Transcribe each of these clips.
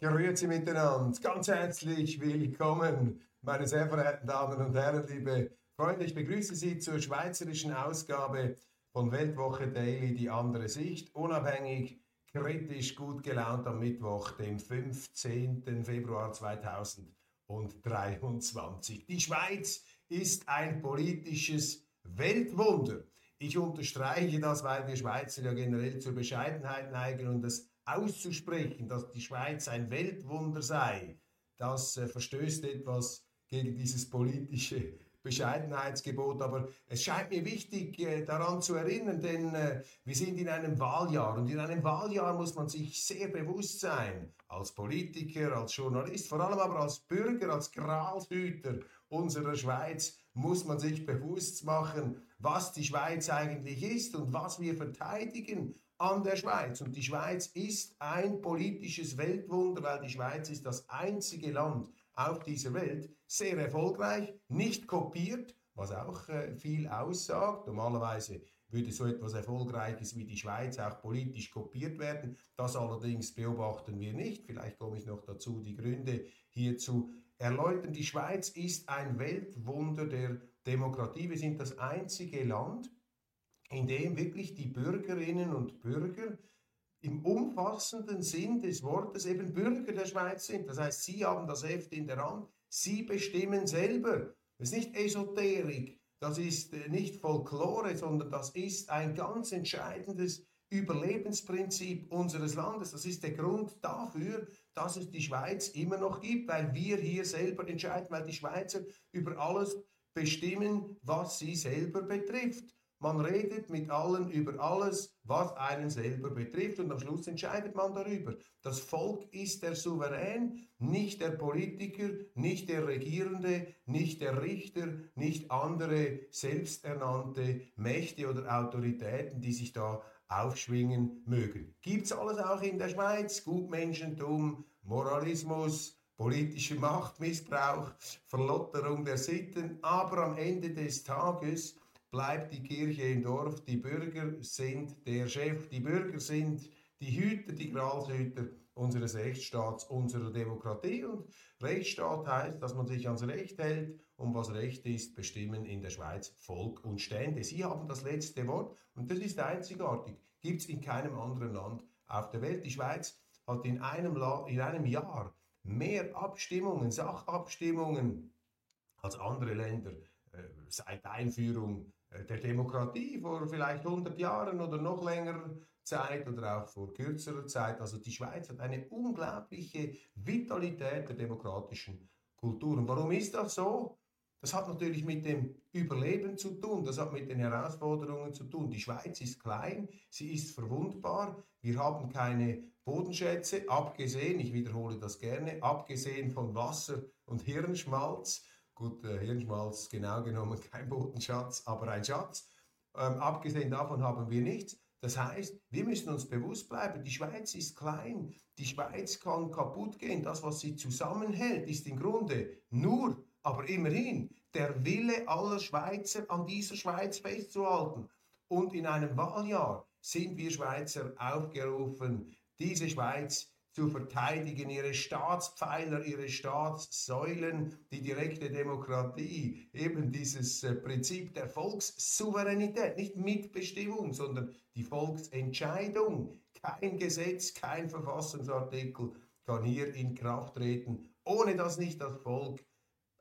Grüezi miteinander, ganz herzlich willkommen, meine sehr verehrten Damen und Herren, liebe Freunde. Ich begrüße Sie zur schweizerischen Ausgabe von Weltwoche Daily, die andere Sicht, unabhängig, kritisch, gut gelaunt am Mittwoch, dem 15. Februar 2023. Die Schweiz ist ein politisches Weltwunder. Ich unterstreiche das, weil wir Schweizer ja generell zur Bescheidenheit neigen und das auszusprechen, dass die Schweiz ein Weltwunder sei, das äh, verstößt etwas gegen dieses politische Bescheidenheitsgebot. Aber es scheint mir wichtig, äh, daran zu erinnern, denn äh, wir sind in einem Wahljahr und in einem Wahljahr muss man sich sehr bewusst sein, als Politiker, als Journalist, vor allem aber als Bürger, als Gralshüter unserer Schweiz, muss man sich bewusst machen, was die Schweiz eigentlich ist und was wir verteidigen an der Schweiz. Und die Schweiz ist ein politisches Weltwunder, weil die Schweiz ist das einzige Land auf dieser Welt, sehr erfolgreich, nicht kopiert, was auch äh, viel aussagt. Normalerweise würde so etwas Erfolgreiches wie die Schweiz auch politisch kopiert werden. Das allerdings beobachten wir nicht. Vielleicht komme ich noch dazu, die Gründe hierzu erläutern. Die Schweiz ist ein Weltwunder der Demokratie. Wir sind das einzige Land, in dem wirklich die Bürgerinnen und Bürger im umfassenden Sinn des Wortes eben Bürger der Schweiz sind. Das heißt, sie haben das Heft in der Hand, sie bestimmen selber. Das ist nicht Esoterik, das ist äh, nicht Folklore, sondern das ist ein ganz entscheidendes Überlebensprinzip unseres Landes. Das ist der Grund dafür, dass es die Schweiz immer noch gibt, weil wir hier selber entscheiden, weil die Schweizer über alles bestimmen, was sie selber betrifft. Man redet mit allen über alles, was einen selber betrifft und am Schluss entscheidet man darüber. Das Volk ist der Souverän, nicht der Politiker, nicht der Regierende, nicht der Richter, nicht andere selbsternannte Mächte oder Autoritäten, die sich da aufschwingen mögen. Gibt's alles auch in der Schweiz? Gutmenschentum, Moralismus, politischer Machtmissbrauch, Verlotterung der Sitten, aber am Ende des Tages bleibt die Kirche im Dorf. Die Bürger sind der Chef. Die Bürger sind die Hüter, die Gralshüter unseres Rechtsstaats, unserer Demokratie. Und Rechtsstaat heißt, dass man sich ans Recht hält. Und was Recht ist, bestimmen in der Schweiz Volk und Stände. Sie haben das letzte Wort und das ist einzigartig. Gibt es in keinem anderen Land auf der Welt. Die Schweiz hat in einem, La in einem Jahr mehr Abstimmungen, Sachabstimmungen als andere Länder äh, seit Einführung der Demokratie vor vielleicht 100 Jahren oder noch länger Zeit oder auch vor kürzerer Zeit. Also die Schweiz hat eine unglaubliche Vitalität der demokratischen Kultur. Und warum ist das so? Das hat natürlich mit dem Überleben zu tun, das hat mit den Herausforderungen zu tun. Die Schweiz ist klein, sie ist verwundbar, wir haben keine Bodenschätze, abgesehen, ich wiederhole das gerne, abgesehen von Wasser und Hirnschmalz Gut, äh, Hirnschmalz genau genommen kein Bodenschatz, aber ein Schatz. Ähm, abgesehen davon haben wir nichts. Das heißt, wir müssen uns bewusst bleiben, die Schweiz ist klein, die Schweiz kann kaputt gehen. Das, was sie zusammenhält, ist im Grunde nur, aber immerhin, der Wille aller Schweizer an dieser Schweiz festzuhalten. Und in einem Wahljahr sind wir Schweizer aufgerufen, diese Schweiz zu verteidigen, ihre Staatspfeiler, ihre Staatssäulen, die direkte Demokratie, eben dieses äh, Prinzip der Volkssouveränität, nicht Mitbestimmung, sondern die Volksentscheidung. Kein Gesetz, kein Verfassungsartikel kann hier in Kraft treten, ohne dass nicht das Volk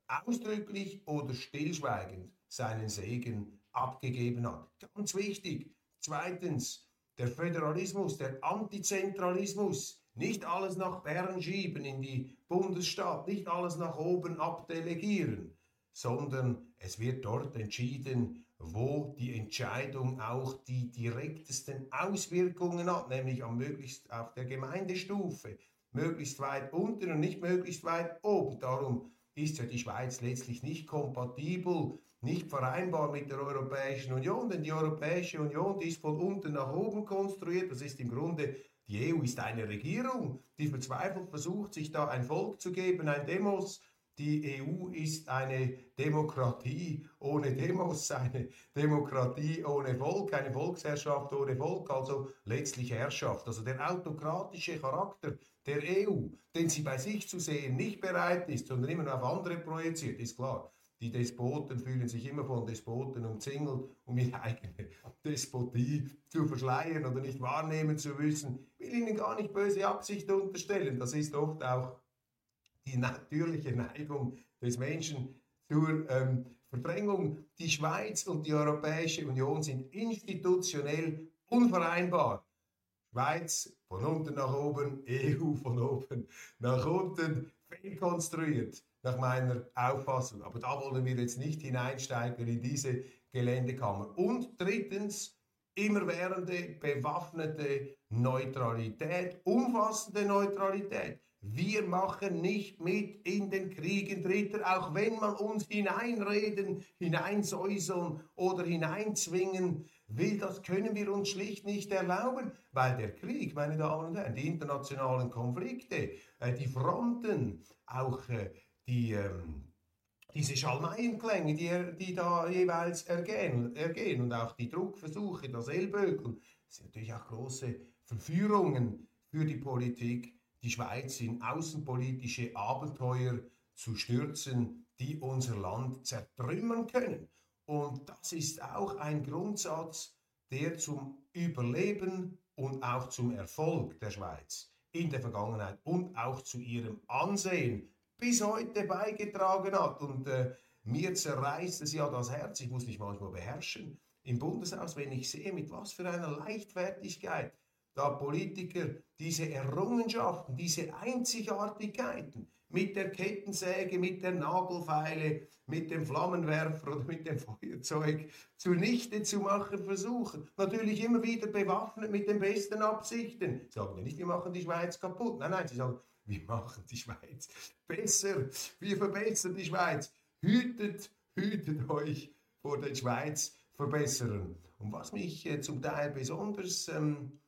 ausdrücklich oder stillschweigend seinen Segen abgegeben hat. Ganz wichtig. Zweitens, der Föderalismus, der Antizentralismus, nicht alles nach Bern schieben in die Bundesstaat, nicht alles nach oben abdelegieren, sondern es wird dort entschieden, wo die Entscheidung auch die direktesten Auswirkungen hat, nämlich am möglichst auf der Gemeindestufe, möglichst weit unten und nicht möglichst weit oben. Darum ist ja die Schweiz letztlich nicht kompatibel, nicht vereinbar mit der Europäischen Union, denn die Europäische Union, die ist von unten nach oben konstruiert, das ist im Grunde die EU ist eine Regierung, die verzweifelt versucht, sich da ein Volk zu geben, ein Demos, die EU ist eine Demokratie ohne Demos, eine Demokratie ohne Volk, eine Volksherrschaft ohne Volk, also letztlich Herrschaft. Also der autokratische Charakter der EU, den sie bei sich zu sehen nicht bereit ist, sondern immer auf andere projiziert, ist klar. Die Despoten fühlen sich immer von Despoten umzingelt, um ihre eigene Despotie zu verschleiern oder nicht wahrnehmen zu müssen. Ich will ihnen gar nicht böse Absicht unterstellen. Das ist oft auch die natürliche Neigung des Menschen zur ähm, Verdrängung. Die Schweiz und die Europäische Union sind institutionell unvereinbar. Schweiz von unten nach oben, EU von oben nach unten, fehlkonstruiert nach meiner Auffassung. Aber da wollen wir jetzt nicht hineinsteigen in diese Geländekammer. Und drittens, immerwährende bewaffnete Neutralität, umfassende Neutralität. Wir machen nicht mit in den Kriegen Dritter, auch wenn man uns hineinreden, hineinsäuseln oder hineinzwingen will. Das können wir uns schlicht nicht erlauben, weil der Krieg, meine Damen und Herren, die internationalen Konflikte, äh, die Fronten, auch äh, die, ähm, diese Schalmeienklänge, die, die da jeweils ergehen, ergehen und auch die Druckversuche, das Ellbögeln, sind natürlich auch große Verführungen für die Politik die Schweiz in außenpolitische Abenteuer zu stürzen, die unser Land zertrümmern können. Und das ist auch ein Grundsatz, der zum Überleben und auch zum Erfolg der Schweiz in der Vergangenheit und auch zu ihrem Ansehen bis heute beigetragen hat. Und äh, mir zerreißt es ja das Herz, ich muss mich manchmal beherrschen, im Bundeshaus, wenn ich sehe, mit was für einer Leichtfertigkeit da Politiker diese Errungenschaften, diese Einzigartigkeiten mit der Kettensäge, mit der Nagelfeile, mit dem Flammenwerfer oder mit dem Feuerzeug zunichte zu machen versuchen. Natürlich immer wieder bewaffnet mit den besten Absichten. Sagen ja nicht, wir machen die Schweiz kaputt. Nein, nein, sie sagen, wir machen die Schweiz besser. Wir verbessern die Schweiz. Hütet, hütet euch vor den Schweiz verbessern. Und was mich äh, zum Teil besonders ähm,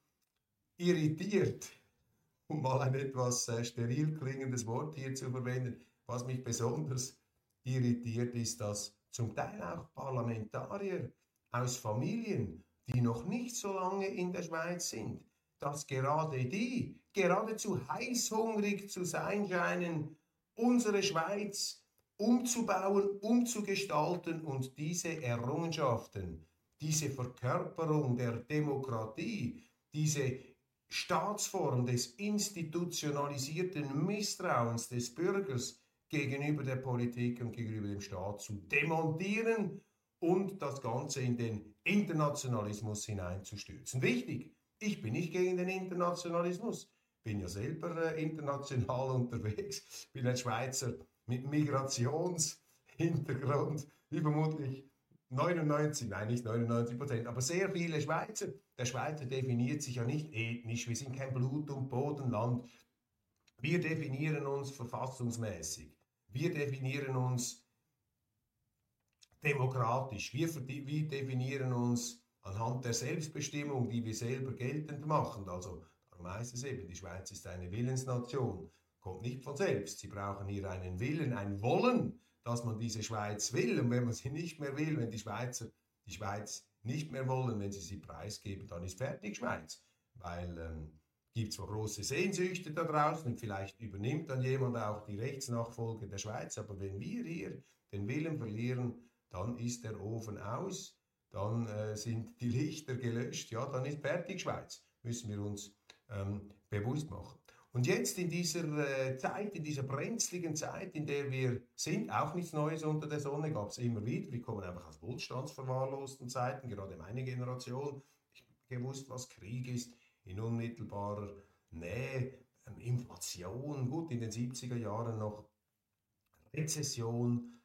irritiert, um mal ein etwas äh, steril klingendes Wort hier zu verwenden, was mich besonders irritiert, ist, dass zum Teil auch Parlamentarier aus Familien, die noch nicht so lange in der Schweiz sind, dass gerade die geradezu heißhungrig zu sein scheinen, unsere Schweiz umzubauen, umzugestalten und diese Errungenschaften, diese Verkörperung der Demokratie, diese Staatsform des institutionalisierten Misstrauens des Bürgers gegenüber der Politik und gegenüber dem Staat zu demontieren und das Ganze in den Internationalismus hineinzustürzen. Wichtig, ich bin nicht gegen den Internationalismus, bin ja selber äh, international unterwegs, bin ein Schweizer mit Migrationshintergrund, wie vermutlich 99, nein nicht 99 Prozent, aber sehr viele Schweizer. Der Schweizer definiert sich ja nicht ethnisch, wir sind kein Blut- und Bodenland. Wir definieren uns verfassungsmäßig. Wir definieren uns demokratisch. Wir, wir definieren uns anhand der Selbstbestimmung, die wir selber geltend machen. Also darum heißt es eben, die Schweiz ist eine Willensnation. Kommt nicht von selbst. Sie brauchen hier einen Willen, ein Wollen dass man diese Schweiz will. Und wenn man sie nicht mehr will, wenn die Schweizer die Schweiz nicht mehr wollen, wenn sie sie preisgeben, dann ist fertig Schweiz. Weil ähm, gibt zwar große Sehnsüchte da draußen und vielleicht übernimmt dann jemand auch die Rechtsnachfolge der Schweiz, aber wenn wir hier den Willen verlieren, dann ist der Ofen aus, dann äh, sind die Lichter gelöscht, ja, dann ist fertig Schweiz. Müssen wir uns ähm, bewusst machen. Und jetzt in dieser äh, Zeit, in dieser brenzligen Zeit, in der wir sind, auch nichts Neues unter der Sonne, gab es immer wieder. Wir kommen einfach aus wohlstandsverwahrlosten Zeiten, gerade meine Generation. Ich gewusst, was Krieg ist, in unmittelbarer Nähe, ähm, Inflation, gut, in den 70er Jahren noch Rezession,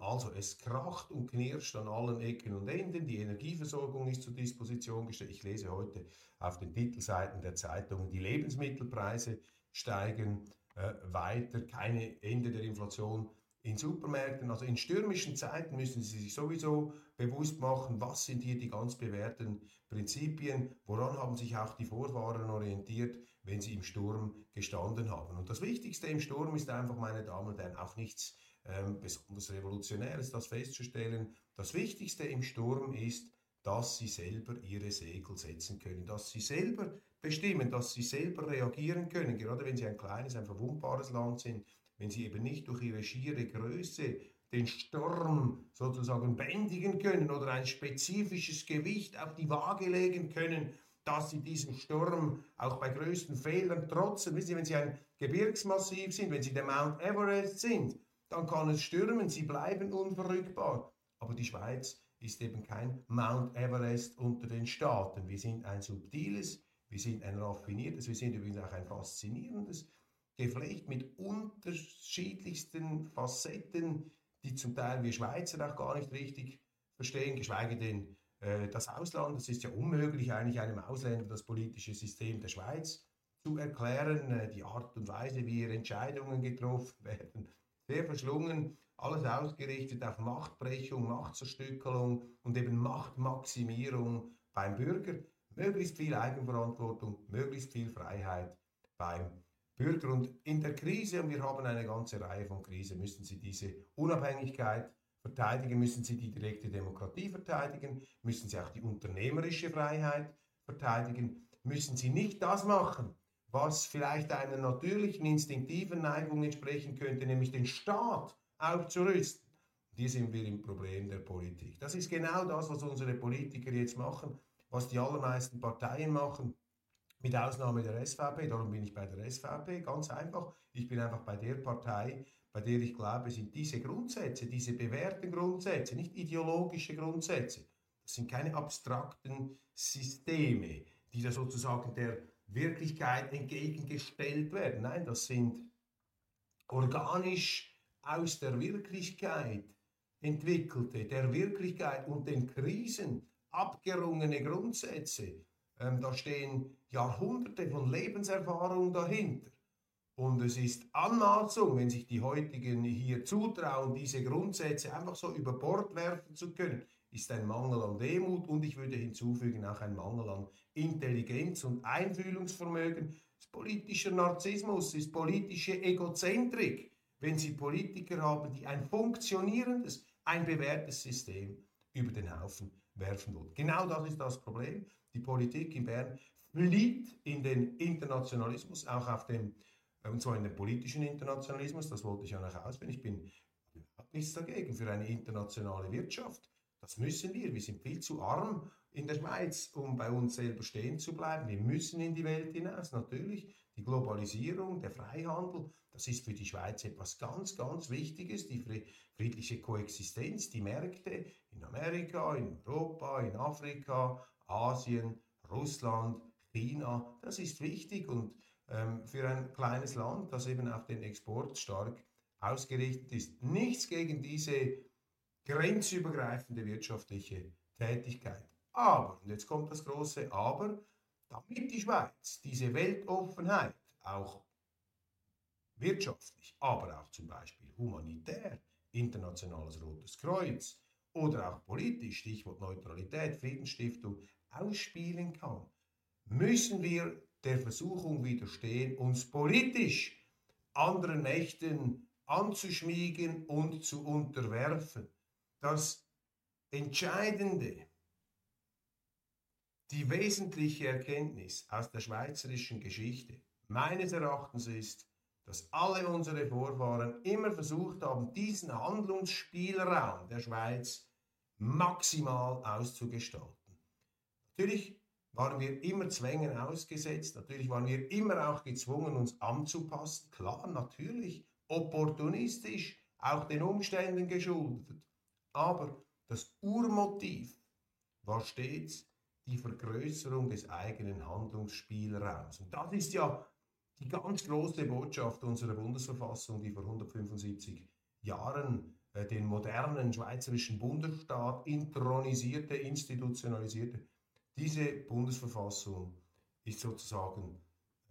also es kracht und knirscht an allen Ecken und Enden. Die Energieversorgung ist zur Disposition gestellt. Ich lese heute auf den Titelseiten der Zeitungen, die Lebensmittelpreise steigen äh, weiter, keine Ende der Inflation in Supermärkten. Also in stürmischen Zeiten müssen Sie sich sowieso bewusst machen, was sind hier die ganz bewährten Prinzipien, woran haben sich auch die Vorfahren orientiert, wenn sie im Sturm gestanden haben. Und das Wichtigste im Sturm ist einfach, meine Damen und Herren, auch nichts ähm, besonders Revolutionäres, das festzustellen. Das Wichtigste im Sturm ist, dass sie selber ihre Segel setzen können, dass sie selber bestimmen, dass sie selber reagieren können, gerade wenn sie ein kleines, ein verwundbares Land sind, wenn sie eben nicht durch ihre schiere Größe den Sturm sozusagen bändigen können oder ein spezifisches Gewicht auf die Waage legen können, dass sie diesen Sturm auch bei größten Fehlern trotzen. Wissen Sie, wenn Sie ein Gebirgsmassiv sind, wenn Sie der Mount Everest sind, dann kann es stürmen, Sie bleiben unverrückbar. Aber die Schweiz ist eben kein Mount Everest unter den Staaten. Wir sind ein subtiles, wir sind ein raffiniertes, wir sind übrigens auch ein faszinierendes Geflecht mit unterschiedlichsten Facetten, die zum Teil wir Schweizer auch gar nicht richtig verstehen, geschweige denn äh, das Ausland. Es ist ja unmöglich, eigentlich einem Ausländer das politische System der Schweiz zu erklären, äh, die Art und Weise, wie hier Entscheidungen getroffen werden. Sehr verschlungen, alles ausgerichtet auf Machtbrechung, Machtzerstückelung und eben Machtmaximierung beim Bürger. Möglichst viel Eigenverantwortung, möglichst viel Freiheit beim Bürger. Und in der Krise, und wir haben eine ganze Reihe von Krisen, müssen Sie diese Unabhängigkeit verteidigen, müssen Sie die direkte Demokratie verteidigen, müssen Sie auch die unternehmerische Freiheit verteidigen, müssen Sie nicht das machen, was vielleicht einer natürlichen, instinktiven Neigung entsprechen könnte, nämlich den Staat aufzurüsten. Hier sind wir im Problem der Politik. Das ist genau das, was unsere Politiker jetzt machen, was die allermeisten Parteien machen, mit Ausnahme der SVP. Darum bin ich bei der SVP, ganz einfach. Ich bin einfach bei der Partei, bei der ich glaube, sind diese Grundsätze, diese bewährten Grundsätze, nicht ideologische Grundsätze. Das sind keine abstrakten Systeme, die da sozusagen der Wirklichkeit entgegengestellt werden. Nein, das sind organisch aus der Wirklichkeit entwickelte, der Wirklichkeit und den Krisen abgerungene Grundsätze. Ähm, da stehen Jahrhunderte von Lebenserfahrung dahinter. Und es ist Anmaßung, wenn sich die heutigen hier zutrauen, diese Grundsätze einfach so über Bord werfen zu können, ist ein Mangel an Demut und ich würde hinzufügen auch ein Mangel an Intelligenz und Einfühlungsvermögen. ist politischer Narzissmus, ist politische Egozentrik, wenn Sie Politiker haben, die ein funktionierendes, ein bewährtes System über den Haufen werfen wollen. Genau das ist das Problem. Die Politik in Bern flieht in den Internationalismus, auch auf dem und zwar in den politischen Internationalismus, das wollte ich ja noch ausführen. Ich bin überhaupt nichts dagegen für eine internationale Wirtschaft. Das müssen wir. Wir sind viel zu arm in der Schweiz, um bei uns selber stehen zu bleiben. Wir müssen in die Welt hinaus. Natürlich, die Globalisierung, der Freihandel, das ist für die Schweiz etwas ganz, ganz Wichtiges. Die friedliche Koexistenz, die Märkte in Amerika, in Europa, in Afrika, Asien, Russland, China, das ist wichtig und ähm, für ein kleines Land, das eben auf den Export stark ausgerichtet ist. Nichts gegen diese grenzübergreifende wirtschaftliche Tätigkeit. Aber, und jetzt kommt das große Aber, damit die Schweiz diese Weltoffenheit auch wirtschaftlich, aber auch zum Beispiel humanitär, internationales Rotes Kreuz oder auch politisch, Stichwort Neutralität, Friedensstiftung, ausspielen kann, müssen wir der Versuchung widerstehen, uns politisch anderen Mächten anzuschmiegen und zu unterwerfen. Das Entscheidende, die wesentliche Erkenntnis aus der schweizerischen Geschichte meines Erachtens ist, dass alle unsere Vorfahren immer versucht haben, diesen Handlungsspielraum der Schweiz maximal auszugestalten. Natürlich waren wir immer Zwängen ausgesetzt. Natürlich waren wir immer auch gezwungen, uns anzupassen. Klar, natürlich, opportunistisch, auch den Umständen geschuldet. Aber das Urmotiv war stets die Vergrößerung des eigenen Handlungsspielraums. Und das ist ja die ganz große Botschaft unserer Bundesverfassung, die vor 175 Jahren äh, den modernen schweizerischen Bundesstaat intronisierte, institutionalisierte. Diese Bundesverfassung ist sozusagen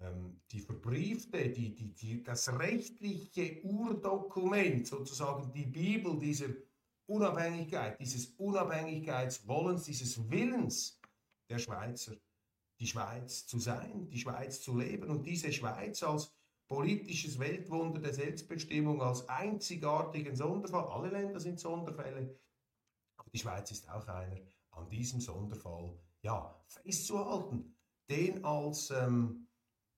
ähm, die verbriefte, die, die, die, das rechtliche Urdokument, sozusagen die Bibel dieser Unabhängigkeit, dieses Unabhängigkeitswollens, dieses Willens der Schweizer, die Schweiz zu sein, die Schweiz zu leben und diese Schweiz als politisches Weltwunder der Selbstbestimmung, als einzigartigen Sonderfall. Alle Länder sind Sonderfälle, aber die Schweiz ist auch einer, an diesem Sonderfall ja, festzuhalten, den als ähm,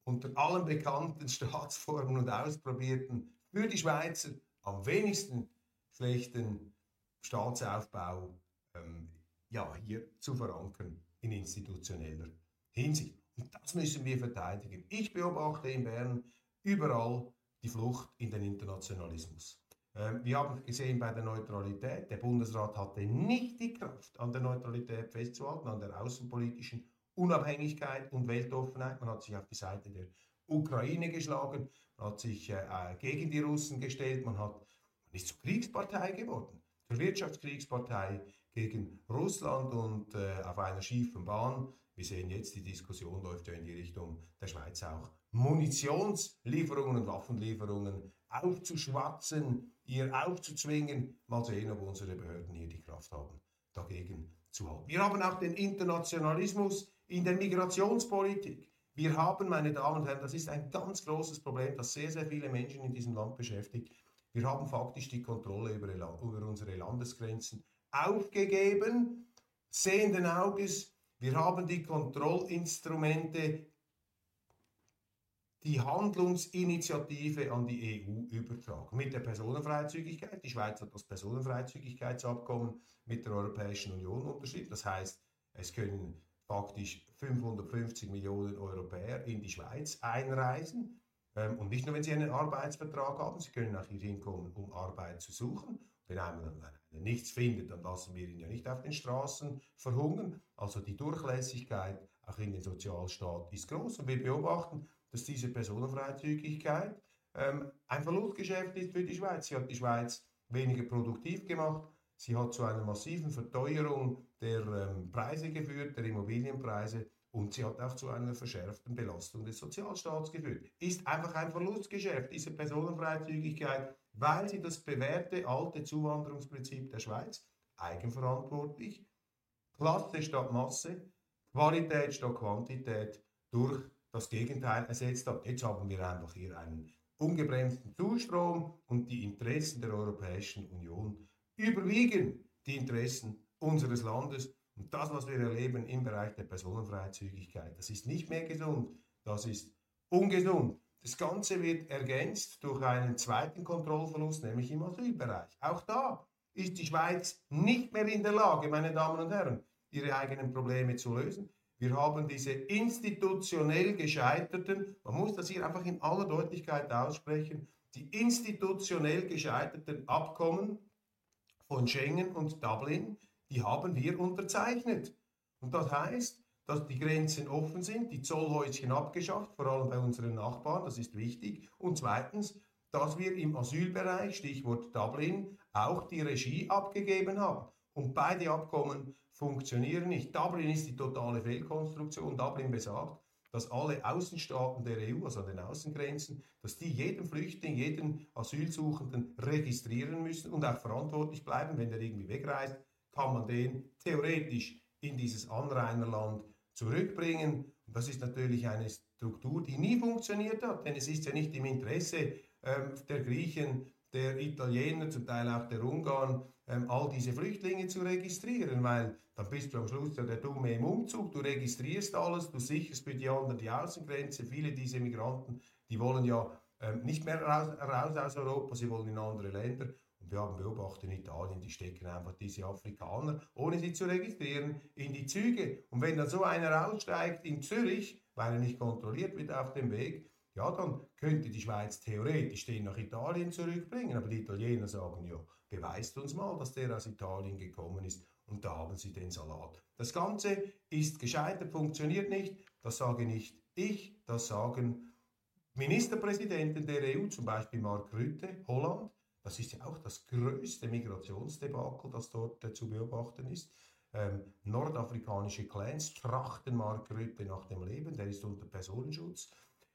unter allen bekannten Staatsformen und ausprobierten für die Schweizer am wenigsten schlechten Staatsaufbau ähm, ja, hier zu verankern in institutioneller Hinsicht. Und das müssen wir verteidigen. Ich beobachte in Bern überall die Flucht in den Internationalismus. Ähm, wir haben gesehen bei der Neutralität, der Bundesrat hatte nicht die Kraft, an der Neutralität festzuhalten, an der außenpolitischen Unabhängigkeit und Weltoffenheit. Man hat sich auf die Seite der Ukraine geschlagen, man hat sich äh, gegen die Russen gestellt, man, hat, man ist zur Kriegspartei geworden, zur Wirtschaftskriegspartei gegen Russland und äh, auf einer schiefen Bahn. Wir sehen jetzt, die Diskussion läuft ja in die Richtung der Schweiz auch. Munitionslieferungen und Waffenlieferungen aufzuschwatzen, ihr aufzuzwingen. Mal sehen, ob unsere Behörden hier die Kraft haben, dagegen zu halten. Wir haben auch den Internationalismus in der Migrationspolitik. Wir haben, meine Damen und Herren, das ist ein ganz großes Problem, das sehr, sehr viele Menschen in diesem Land beschäftigt. Wir haben faktisch die Kontrolle über, über unsere Landesgrenzen aufgegeben, sehenden Auges. Wir haben die Kontrollinstrumente, die Handlungsinitiative an die EU übertragen. Mit der Personenfreizügigkeit. Die Schweiz hat das Personenfreizügigkeitsabkommen mit der Europäischen Union unterschrieben. Das heißt, es können faktisch 550 Millionen Europäer in die Schweiz einreisen. Ähm, und nicht nur, wenn sie einen Arbeitsvertrag haben, sie können auch hier hinkommen, um Arbeit zu suchen. Wenn einer nichts findet, dann lassen wir ihn ja nicht auf den Straßen verhungern. Also die Durchlässigkeit auch in den Sozialstaat ist groß. Und wir beobachten, dass diese Personenfreizügigkeit ähm, ein Verlustgeschäft ist für die Schweiz. Sie hat die Schweiz weniger produktiv gemacht. Sie hat zu einer massiven Verteuerung der ähm, Preise geführt, der Immobilienpreise. Und sie hat auch zu einer verschärften Belastung des Sozialstaats geführt. Ist einfach ein Verlustgeschäft, diese Personenfreizügigkeit, weil sie das bewährte alte Zuwanderungsprinzip der Schweiz eigenverantwortlich, Klasse statt Masse, Qualität statt Quantität durch das Gegenteil ersetzt hat. Jetzt haben wir einfach hier einen ungebremsten Zustrom und die Interessen der Europäischen Union überwiegen die Interessen unseres Landes und das, was wir erleben im Bereich der Personenfreizügigkeit, das ist nicht mehr gesund, das ist ungesund. Das Ganze wird ergänzt durch einen zweiten Kontrollverlust, nämlich im Asylbereich. Auch da ist die Schweiz nicht mehr in der Lage, meine Damen und Herren, ihre eigenen Probleme zu lösen. Wir haben diese institutionell gescheiterten, man muss das hier einfach in aller Deutlichkeit aussprechen, die institutionell gescheiterten Abkommen von Schengen und Dublin, die haben wir unterzeichnet. Und das heißt, dass die Grenzen offen sind, die Zollhäuschen abgeschafft, vor allem bei unseren Nachbarn, das ist wichtig. Und zweitens, dass wir im Asylbereich, Stichwort Dublin, auch die Regie abgegeben haben. Und beide Abkommen funktionieren nicht. Dublin ist die totale Fehlkonstruktion. Dublin besagt, dass alle Außenstaaten der EU, also an den Außengrenzen, dass die jeden Flüchtling, jeden Asylsuchenden registrieren müssen und auch verantwortlich bleiben, wenn der irgendwie wegreist kann man den theoretisch in dieses Anrainerland zurückbringen. Und das ist natürlich eine Struktur, die nie funktioniert hat, denn es ist ja nicht im Interesse ähm, der Griechen, der Italiener, zum Teil auch der Ungarn, ähm, all diese Flüchtlinge zu registrieren, weil dann bist du am Schluss ja der Dumme im Umzug, du registrierst alles, du sicherst für die anderen die Außengrenze. Viele dieser Migranten, die wollen ja ähm, nicht mehr raus, raus aus Europa, sie wollen in andere Länder wir haben beobachtet in Italien, die stecken einfach diese Afrikaner, ohne sie zu registrieren, in die Züge. Und wenn dann so einer aussteigt in Zürich, weil er nicht kontrolliert wird auf dem Weg, ja, dann könnte die Schweiz theoretisch den nach Italien zurückbringen. Aber die Italiener sagen, ja, beweist uns mal, dass der aus Italien gekommen ist. Und da haben sie den Salat. Das Ganze ist gescheitert, funktioniert nicht. Das sage nicht ich, das sagen Ministerpräsidenten der EU, zum Beispiel Mark Rutte, Holland, Das ist ja auch das größte Migrationsdebakel, das dort äh, zu beobachten ist. Ähm, nordafrikanische Clans trachten Mark Rütte nach dem Leben, der ist unter Personenschutz.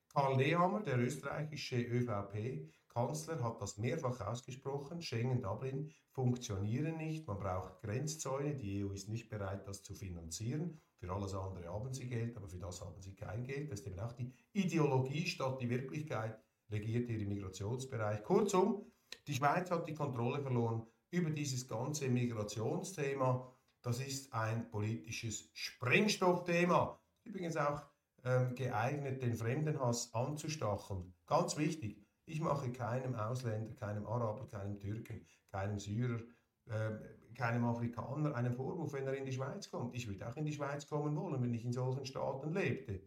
Karl Nehammer, der österreichische ÖVP-Kanzler, hat das mehrfach ausgesprochen. Schengen, Dublin funktionieren nicht. Man braucht Grenzzäune. Die EU ist nicht bereit, das zu finanzieren. Für alles andere haben sie Geld, aber für das haben sie kein Geld. Das ist eben auch die Ideologie statt die Wirklichkeit regiert hier im Migrationsbereich. Kurzum, die Schweiz hat die Kontrolle verloren über dieses ganze Migrationsthema. Das ist ein politisches Sprengstoffthema. Übrigens auch ähm, geeignet, den Fremdenhass anzustacheln. Ganz wichtig, ich mache keinem Ausländer, keinem Araber, keinem Türken, keinem Syrer, äh, keinem Afrikaner einen Vorwurf, wenn er in die Schweiz kommt. Ich würde auch in die Schweiz kommen wollen, wenn ich in solchen Staaten lebte.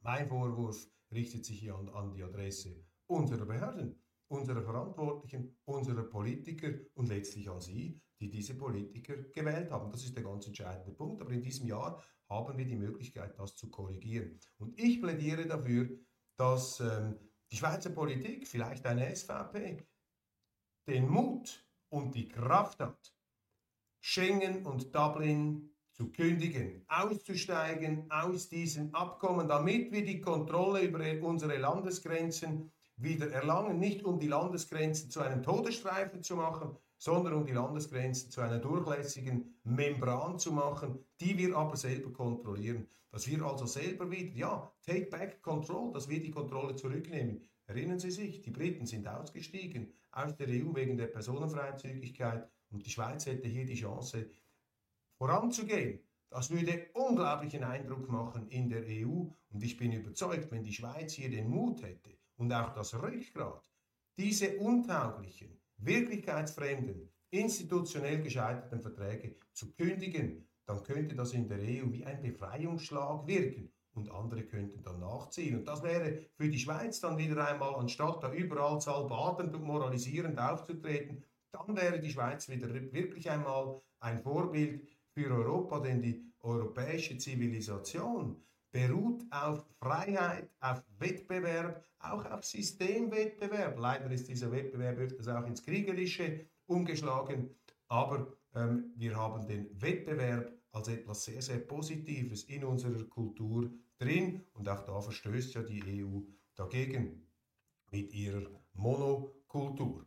Mein Vorwurf richtet sich hier an, an die Adresse unserer Behörden, unserer Verantwortlichen, unserer Politiker und letztlich an Sie, die diese Politiker gewählt haben. Das ist der ganz entscheidende Punkt. Aber in diesem Jahr haben wir die Möglichkeit, das zu korrigieren. Und ich plädiere dafür, dass ähm, die Schweizer Politik, vielleicht eine SVP, den Mut und die Kraft hat, Schengen und Dublin zu kündigen, auszusteigen aus diesen Abkommen, damit wir die Kontrolle über unsere Landesgrenzen wieder erlangen, nicht um die Landesgrenzen zu einem Todesstreifen zu machen, sondern um die Landesgrenzen zu einer durchlässigen Membran zu machen, die wir aber selber kontrollieren. Dass wir also selber wieder, ja, take back control, dass wir die Kontrolle zurücknehmen. Erinnern Sie sich, die Briten sind ausgestiegen aus der EU wegen der Personenfreizügigkeit und die Schweiz hätte hier die Chance voranzugehen. Das würde unglaublichen Eindruck machen in der EU und ich bin überzeugt, wenn die Schweiz hier den Mut hätte und auch das Rückgrat, diese untauglichen, wirklichkeitsfremden, institutionell gescheiterten Verträge zu kündigen, dann könnte das in der EU wie ein Befreiungsschlag wirken und andere könnten dann nachziehen. Und das wäre für die Schweiz dann wieder einmal, anstatt da überall salbadend und moralisierend aufzutreten, dann wäre die Schweiz wieder wirklich einmal ein Vorbild für Europa, denn die europäische Zivilisation beruht auf Freiheit, auf Wettbewerb, auch auf Systemwettbewerb. Leider ist dieser Wettbewerb öfters auch ins Kriegerische umgeschlagen, aber ähm, wir haben den Wettbewerb als etwas sehr, sehr Positives in unserer Kultur drin und auch da verstößt ja die EU dagegen mit ihrer Monokultur.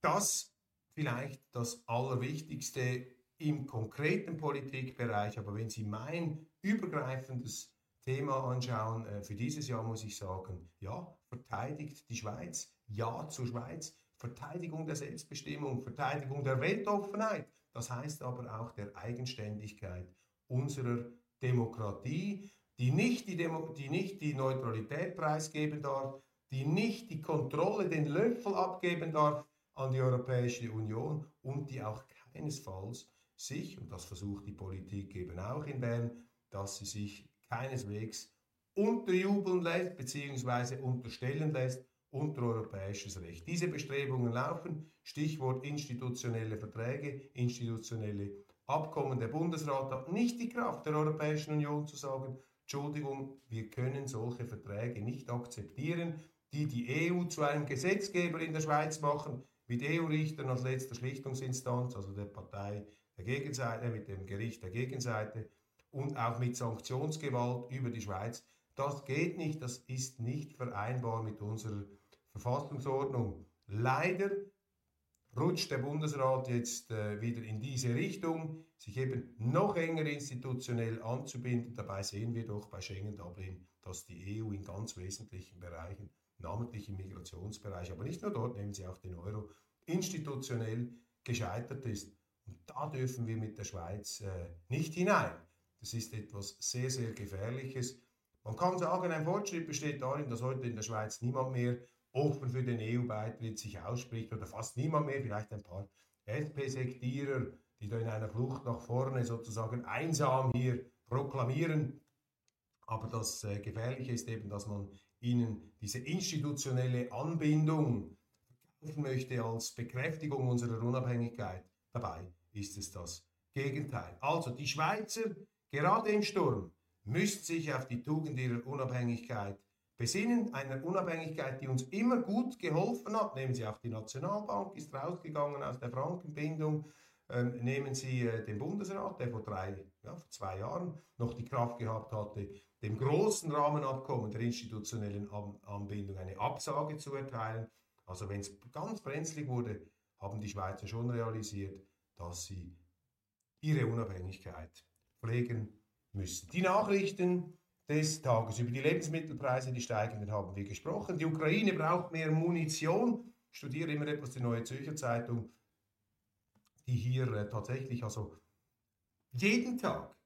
Das vielleicht das Allerwichtigste im konkreten Politikbereich, aber wenn Sie mein übergreifendes Thema anschauen, äh, für dieses Jahr muss ich sagen, ja, verteidigt die Schweiz, ja zur Schweiz, Verteidigung der Selbstbestimmung, Verteidigung der Weltoffenheit, das heißt aber auch der Eigenständigkeit unserer Demokratie, die nicht die, Demo die, nicht die Neutralität preisgeben darf, die nicht die Kontrolle, den Löffel abgeben darf an die Europäische Union und die auch keinesfalls sich, und das versucht die Politik eben auch in Bern, dass sie sich keineswegs unterjubeln lässt bzw. unterstellen lässt unter europäisches Recht. Diese Bestrebungen laufen, Stichwort institutionelle Verträge, institutionelle Abkommen. Der Bundesrat hat nicht die Kraft der Europäischen Union zu sagen, Entschuldigung, wir können solche Verträge nicht akzeptieren, die die EU zu einem Gesetzgeber in der Schweiz machen, mit EU-Richtern als letzter Schlichtungsinstanz, also der Partei der Gegenseite, mit dem Gericht der Gegenseite und auch mit Sanktionsgewalt über die Schweiz. Das geht nicht, das ist nicht vereinbar mit unserer Verfassungsordnung. Leider rutscht der Bundesrat jetzt äh, wieder in diese Richtung, sich eben noch enger institutionell anzubinden. Dabei sehen wir doch bei Schengen-Dublin, dass die EU in ganz wesentlichen Bereichen, namentlich im Migrationsbereich, aber nicht nur dort, nehmen Sie auch den Euro, institutionell gescheitert ist. Und da dürfen wir mit der Schweiz äh, nicht hinein. Das ist etwas sehr, sehr Gefährliches. Man kann sagen, ein Fortschritt besteht darin, dass heute in der Schweiz niemand mehr offen für den EU-Beitritt sich ausspricht oder fast niemand mehr, vielleicht ein paar SP-Sektierer, die da in einer Flucht nach vorne sozusagen einsam hier proklamieren. Aber das äh, Gefährliche ist eben, dass man ihnen diese institutionelle Anbindung verkaufen möchte als Bekräftigung unserer Unabhängigkeit. Dabei ist es das Gegenteil. Also die Schweizer, gerade im Sturm, müssten sich auf die Tugend ihrer Unabhängigkeit besinnen, einer Unabhängigkeit, die uns immer gut geholfen hat. Nehmen Sie auch die Nationalbank, ist rausgegangen aus der Frankenbindung. Ähm, nehmen Sie äh, den Bundesrat, der vor, drei, ja, vor zwei Jahren noch die Kraft gehabt hatte, dem großen Rahmenabkommen der institutionellen Anbindung eine Absage zu erteilen. Also wenn es ganz brenzlig wurde, haben die Schweizer schon realisiert, dass sie ihre Unabhängigkeit pflegen müssen. Die Nachrichten des Tages über die Lebensmittelpreise, die steigenden, haben wir gesprochen. Die Ukraine braucht mehr Munition. Ich studiere immer etwas die Neue Zürcher Zeitung, die hier äh, tatsächlich also jeden Tag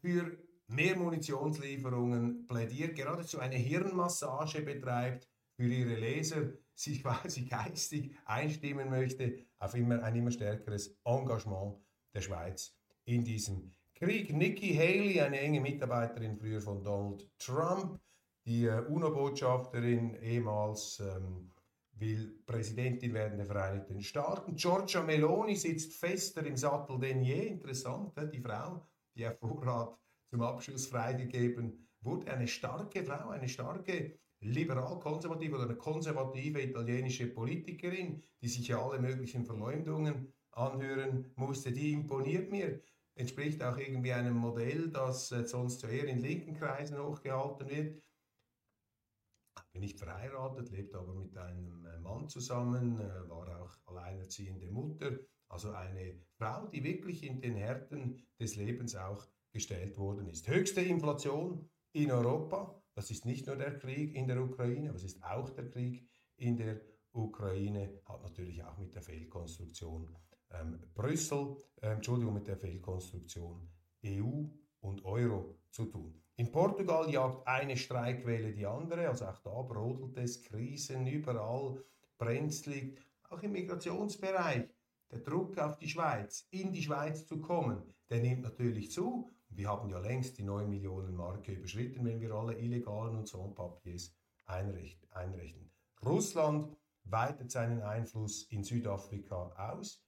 für mehr Munitionslieferungen plädiert, geradezu eine Hirnmassage betreibt für ihre Leser, sich quasi geistig einstimmen möchte auf immer ein immer stärkeres Engagement der Schweiz in diesem Krieg. Nikki Haley, eine enge Mitarbeiterin früher von Donald Trump, die äh, UNO-Botschafterin, ehemals ähm, will Präsidentin werden der Vereinigten Staaten. Giorgia Meloni sitzt fester im Sattel denn je. Interessant, äh, die Frau, die auf Vorrat zum Abschluss freigegeben wurde. Eine starke Frau, eine starke liberal-konservative oder eine konservative italienische Politikerin, die sich ja alle möglichen Verleumdungen anhören musste, die imponiert mir. Entspricht auch irgendwie einem Modell, das äh, sonst eher in linken Kreisen hochgehalten wird. Bin nicht verheiratet, lebt aber mit einem äh, Mann zusammen, äh, war auch alleinerziehende Mutter. Also eine Frau, die wirklich in den Härten des Lebens auch gestellt worden ist. Höchste Inflation in Europa. Das ist nicht nur der Krieg in der Ukraine, aber es ist auch der Krieg in der Ukraine, hat natürlich auch mit der Fehlkonstruktion ähm, Brüssel, äh, Entschuldigung, mit der Fehlkonstruktion EU und Euro zu tun. In Portugal jagt eine Streikwelle die andere, also auch da brodelt es, Krisen überall, brenzlig, auch im Migrationsbereich. Der Druck auf die Schweiz, in die Schweiz zu kommen, der nimmt natürlich zu. Wir haben ja längst die 9 Millionen Marke überschritten, wenn wir alle illegalen und Sans-Papiers einrechnen. Russland weitet seinen Einfluss in Südafrika aus.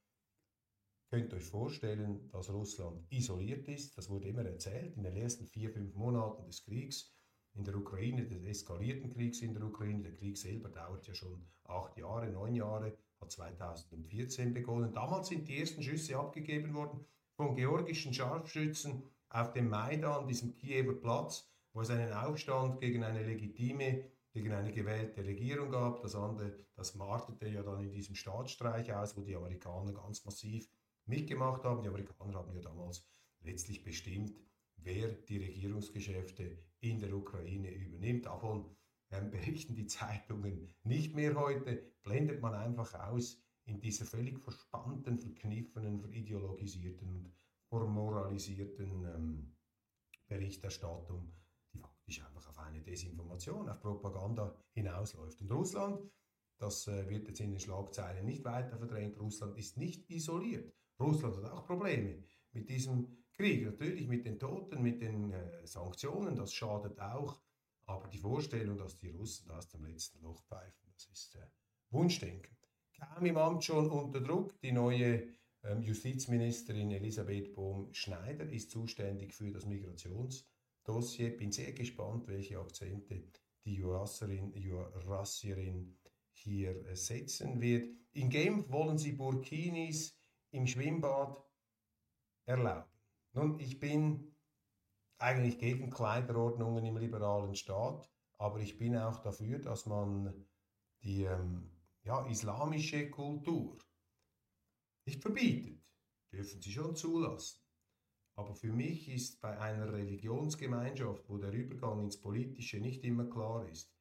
Könnt euch vorstellen, dass Russland isoliert ist. Das wurde immer erzählt in den ersten vier, fünf Monaten des Kriegs in der Ukraine, des eskalierten Kriegs in der Ukraine. Der Krieg selber dauert ja schon acht Jahre, neun Jahre, hat 2014 begonnen. Damals sind die ersten Schüsse abgegeben worden von georgischen Scharfschützen auf dem Maidan, diesem Kiewer Platz, wo es einen Aufstand gegen eine legitime, gegen eine gewählte Regierung gab. Das andere, das martete ja dann in diesem Staatsstreich aus, wo die Amerikaner ganz massiv mitgemacht haben. Die Amerikaner haben ja damals letztlich bestimmt, wer die Regierungsgeschäfte in der Ukraine übernimmt. Davon ähm, berichten die Zeitungen nicht mehr heute, blendet man einfach aus in dieser völlig verspannten, verkniffenen, verideologisierten und formoralisierten ähm, Berichterstattung, die faktisch einfach auf eine Desinformation, auf Propaganda hinausläuft. Und Russland, das äh, wird jetzt in den Schlagzeilen nicht weiter verdrängt, Russland ist nicht isoliert. Russland hat auch Probleme mit diesem Krieg. Natürlich mit den Toten, mit den äh, Sanktionen, das schadet auch. Aber die Vorstellung, dass die Russen aus dem letzten Loch pfeifen, das ist äh, Wunschdenken. Kam im Amt schon unter Druck. Die neue ähm, Justizministerin Elisabeth Bohm-Schneider ist zuständig für das Migrationsdossier. Bin sehr gespannt, welche Akzente die Jurassierin, Jurassierin hier äh, setzen wird. In Genf wollen sie Burkinis im Schwimmbad erlauben. Nun, ich bin eigentlich gegen Kleiderordnungen im liberalen Staat, aber ich bin auch dafür, dass man die ähm, ja, islamische Kultur nicht verbietet. Dürfen sie schon zulassen. Aber für mich ist bei einer Religionsgemeinschaft, wo der Übergang ins Politische nicht immer klar ist,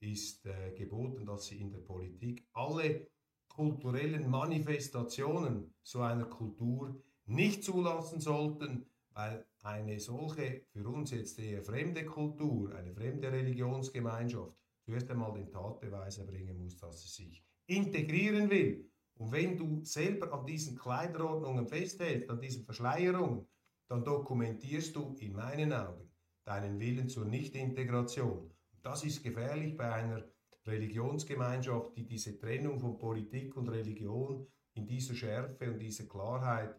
ist äh, geboten, dass sie in der Politik alle kulturellen Manifestationen so einer Kultur nicht zulassen sollten, weil eine solche für uns jetzt eher fremde Kultur, eine fremde Religionsgemeinschaft zuerst einmal den Tatbeweis erbringen muss, dass sie sich integrieren will. Und wenn du selber an diesen Kleiderordnungen festhältst, an diesen Verschleierungen, dann dokumentierst du in meinen Augen deinen Willen zur Nichtintegration. Das ist gefährlich bei einer Religionsgemeinschaft, die diese Trennung von Politik und Religion in dieser Schärfe und dieser Klarheit,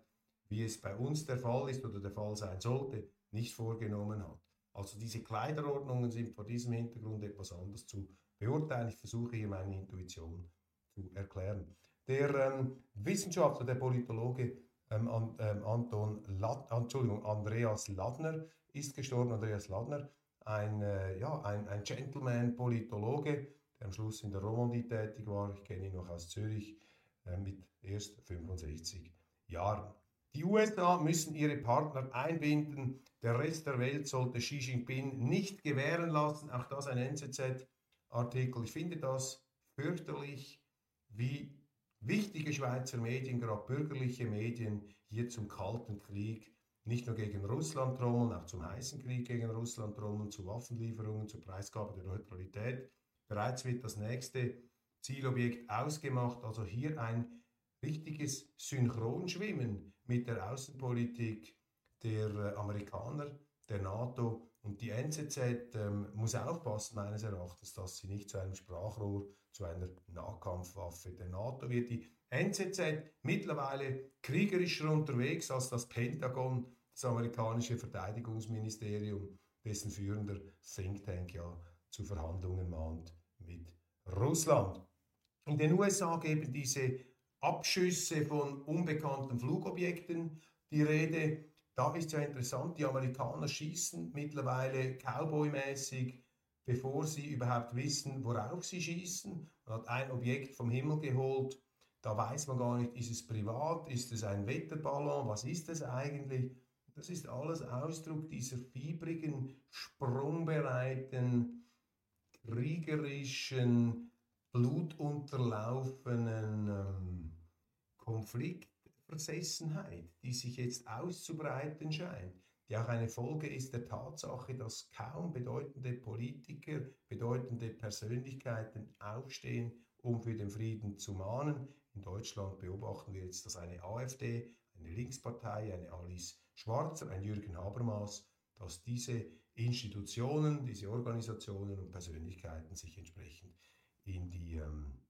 wie es bei uns der Fall ist oder der Fall sein sollte, nicht vorgenommen hat. Also diese Kleiderordnungen sind vor diesem Hintergrund etwas anders zu beurteilen. Ich versuche hier meine Intuition zu erklären. Der ähm, Wissenschaftler, der Politologe ähm, ähm, Anton Lad, Entschuldigung, Andreas Ladner ist gestorben. Andreas Ladner, ein, äh, ja, ein, ein Gentleman-Politologe, der am Schluss in der Romandie tätig war. Ich kenne ihn noch aus Zürich äh, mit erst 65 Jahren. Die USA müssen ihre Partner einbinden. Der Rest der Welt sollte Xi Jinping nicht gewähren lassen. Auch das ein NZZ-Artikel. Ich finde das fürchterlich, wie wichtige Schweizer Medien, gerade bürgerliche Medien, hier zum Kalten Krieg nicht nur gegen Russland trommeln, auch zum heißen Krieg gegen Russland trommeln, zu Waffenlieferungen, zur Preisgabe der Neutralität. Bereits wird das nächste Zielobjekt ausgemacht, also hier ein richtiges Synchronschwimmen mit der Außenpolitik der äh, Amerikaner, der NATO und die NZZ ähm, muss aufpassen, meines Erachtens, dass sie nicht zu einem Sprachrohr, zu einer Nahkampfwaffe der NATO wird. Die NZZ mittlerweile kriegerischer unterwegs als das Pentagon, das amerikanische Verteidigungsministerium, dessen führender Think Tank ja zu Verhandlungen mahnt mit Russland. In den USA geben diese Abschüsse von unbekannten Flugobjekten die Rede. Da ist ja interessant, die Amerikaner schießen mittlerweile Cowboy-mäßig, bevor sie überhaupt wissen, worauf sie schießen. Man hat ein Objekt vom Himmel geholt, da weiß man gar nicht, ist es privat, ist es ein Wetterballon, was ist es eigentlich? Das ist alles Ausdruck dieser fiebrigen, sprungbereiten, kriegerischen, blutunterlaufenen ähm, Konfliktversessenheit, die sich jetzt auszubreiten scheint, die auch eine Folge ist der Tatsache, dass kaum bedeutende Politiker, bedeutende Persönlichkeiten aufstehen, um für den Frieden zu mahnen. In Deutschland beobachten wir jetzt, dass eine AfD, eine Linkspartei, eine Alice Schwarzer, ein Jürgen Habermas, dass diese Institutionen, diese Organisationen und Persönlichkeiten sich entsprechend in die, ähm,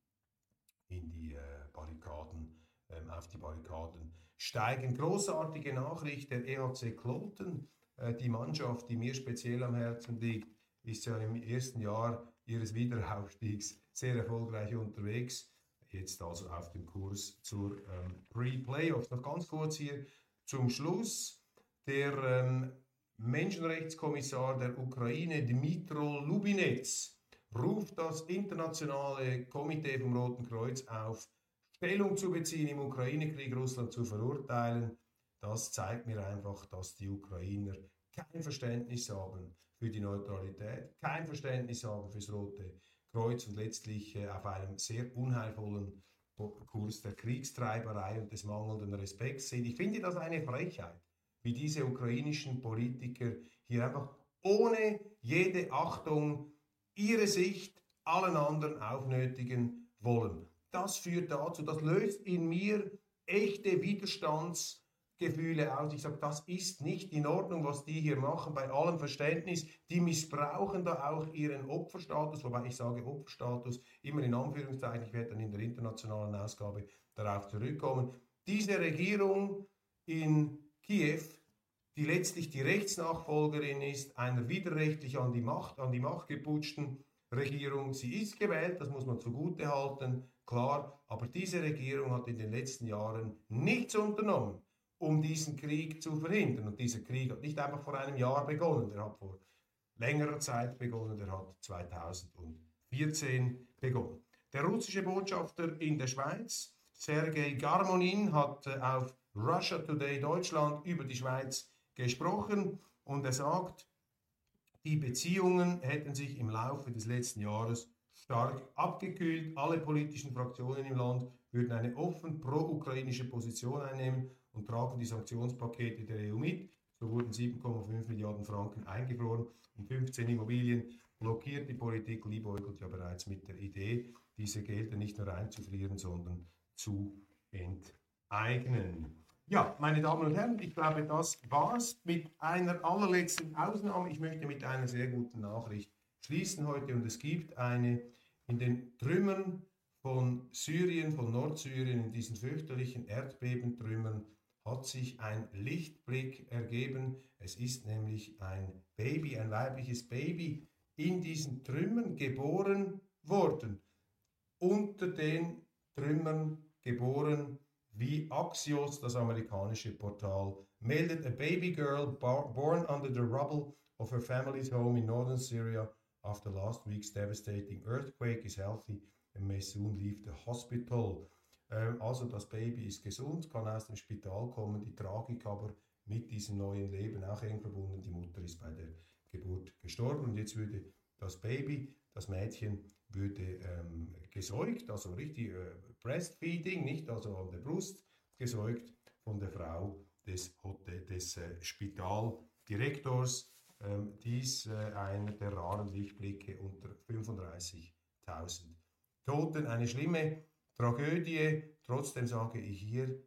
in die äh, Barrikaden, ähm, auf die Barrikaden steigen. Großartige Nachricht der EHC Kloten. Äh, die Mannschaft, die mir speziell am Herzen liegt, ist ja im ersten Jahr ihres Wiederaufstiegs sehr erfolgreich unterwegs. Jetzt also auf dem Kurs zur ähm, Pre-Playoffs. Noch ganz kurz hier zum Schluss. Der ähm, Menschenrechtskommissar der Ukraine, Dmitro Lubinets, ruft das internationale Komitee vom Roten Kreuz auf, Stellung zu beziehen im Ukraine-Krieg, Russland zu verurteilen. Das zeigt mir einfach, dass die Ukrainer kein Verständnis haben für die Neutralität, kein Verständnis haben fürs Rote Kreuz und letztlich äh, auf einem sehr unheilvollen Kurs der Kriegstreiberei und des mangelnden Respekts sind. Ich finde das eine Frechheit, wie diese ukrainischen Politiker hier einfach ohne jede Achtung ihre Sicht allen anderen aufnötigen wollen. Das führt dazu, das löst in mir echte Widerstandsgefühle aus. Ich sage, das ist nicht in Ordnung, was die hier machen, bei allem Verständnis. Die missbrauchen da auch ihren Opferstatus, wobei ich sage Opferstatus immer in Anführungszeichen, ich werde dann in der internationalen Ausgabe darauf zurückkommen. Diese Regierung in Kiew, die letztlich die Rechtsnachfolgerin ist, einer widerrechtlich an die Macht, an die Macht geputschten Regierung. Sie ist gewählt, das muss man zugute halten, klar, aber diese Regierung hat in den letzten Jahren nichts unternommen, um diesen Krieg zu verhindern. Und dieser Krieg hat nicht einfach vor einem Jahr begonnen, der hat vor längerer Zeit begonnen, der hat 2014 begonnen. Der russische Botschafter in der Schweiz, Sergei Garmonin, hat äh, auf Russia Today Deutschland über die Schweiz gesprochen und er sagt, die Beziehungen hätten sich im Laufe des letzten Jahres stark abgekühlt. Alle politischen Fraktionen im Land würden eine offen pro-ukrainische Position einnehmen und tragen die Sanktionspakete der EU mit. So wurden 7,5 Milliarden Franken eingefroren und 15 Immobilien blockiert. Die Politik liebäugelt ja bereits mit der Idee, diese Gelder nicht nur einzufrieren, sondern zu enteignen. Ja, meine Damen und Herren, ich glaube, das war's mit einer allerletzten Ausnahme. Ich möchte mit einer sehr guten Nachricht schließen heute und es gibt eine in den Trümmern von Syrien, von Nordsyrien, in diesen fürchterlichen Erdbebentrümmern hat sich ein Lichtblick ergeben. Es ist nämlich ein Baby, ein weibliches Baby in diesen Trümmern geboren worden. Unter den Trümmern geboren, wie Axios, das amerikanische Portal, meldet a baby girl born under the rubble of her family's home in northern Syria after last week's devastating earthquake is healthy and may soon leave the hospital. Ähm, also das Baby ist gesund, kann aus dem Spital kommen, die Tragik aber mit diesem neuen Leben auch eng verbunden. Die Mutter ist bei der Geburt gestorben und jetzt würde das Baby, das Mädchen, würde ähm, gesäugt, also richtig äh, Breastfeeding, nicht also an der Brust gesäugt von der Frau des, des äh, Spitaldirektors. Ähm, dies äh, einer der raren Lichtblicke unter 35.000 Toten. Eine schlimme Tragödie. Trotzdem sage ich hier,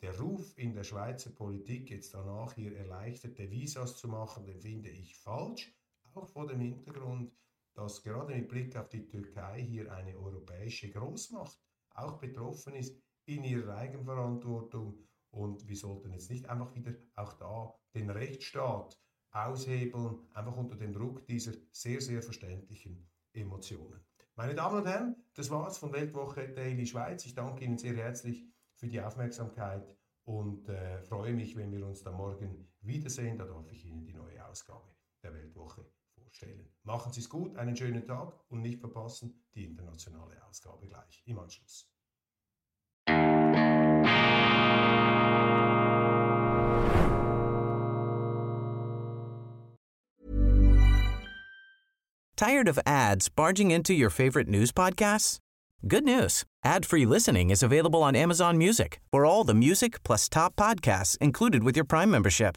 der Ruf in der Schweizer Politik jetzt danach hier erleichterte Visas zu machen, den finde ich falsch. Auch vor dem Hintergrund, dass gerade mit Blick auf die Türkei hier eine europäische Großmacht auch betroffen ist in ihrer Eigenverantwortung. Und wir sollten jetzt nicht einfach wieder auch da den Rechtsstaat aushebeln, einfach unter dem Druck dieser sehr, sehr verständlichen Emotionen. Meine Damen und Herren, das war's von Weltwoche Daily Schweiz. Ich danke Ihnen sehr herzlich für die Aufmerksamkeit und äh, freue mich, wenn wir uns dann morgen wiedersehen. Da darf ich Ihnen die neue Ausgabe der Weltwoche vorstellen. Machen Sie es gut, einen schönen Tag und nicht verpassen die internationale Ausgabe gleich im Anschluss. Tired of ads barging into your favorite news podcasts? Good news. Ad-free listening is available on Amazon Music for all the music plus top podcasts included with your Prime membership.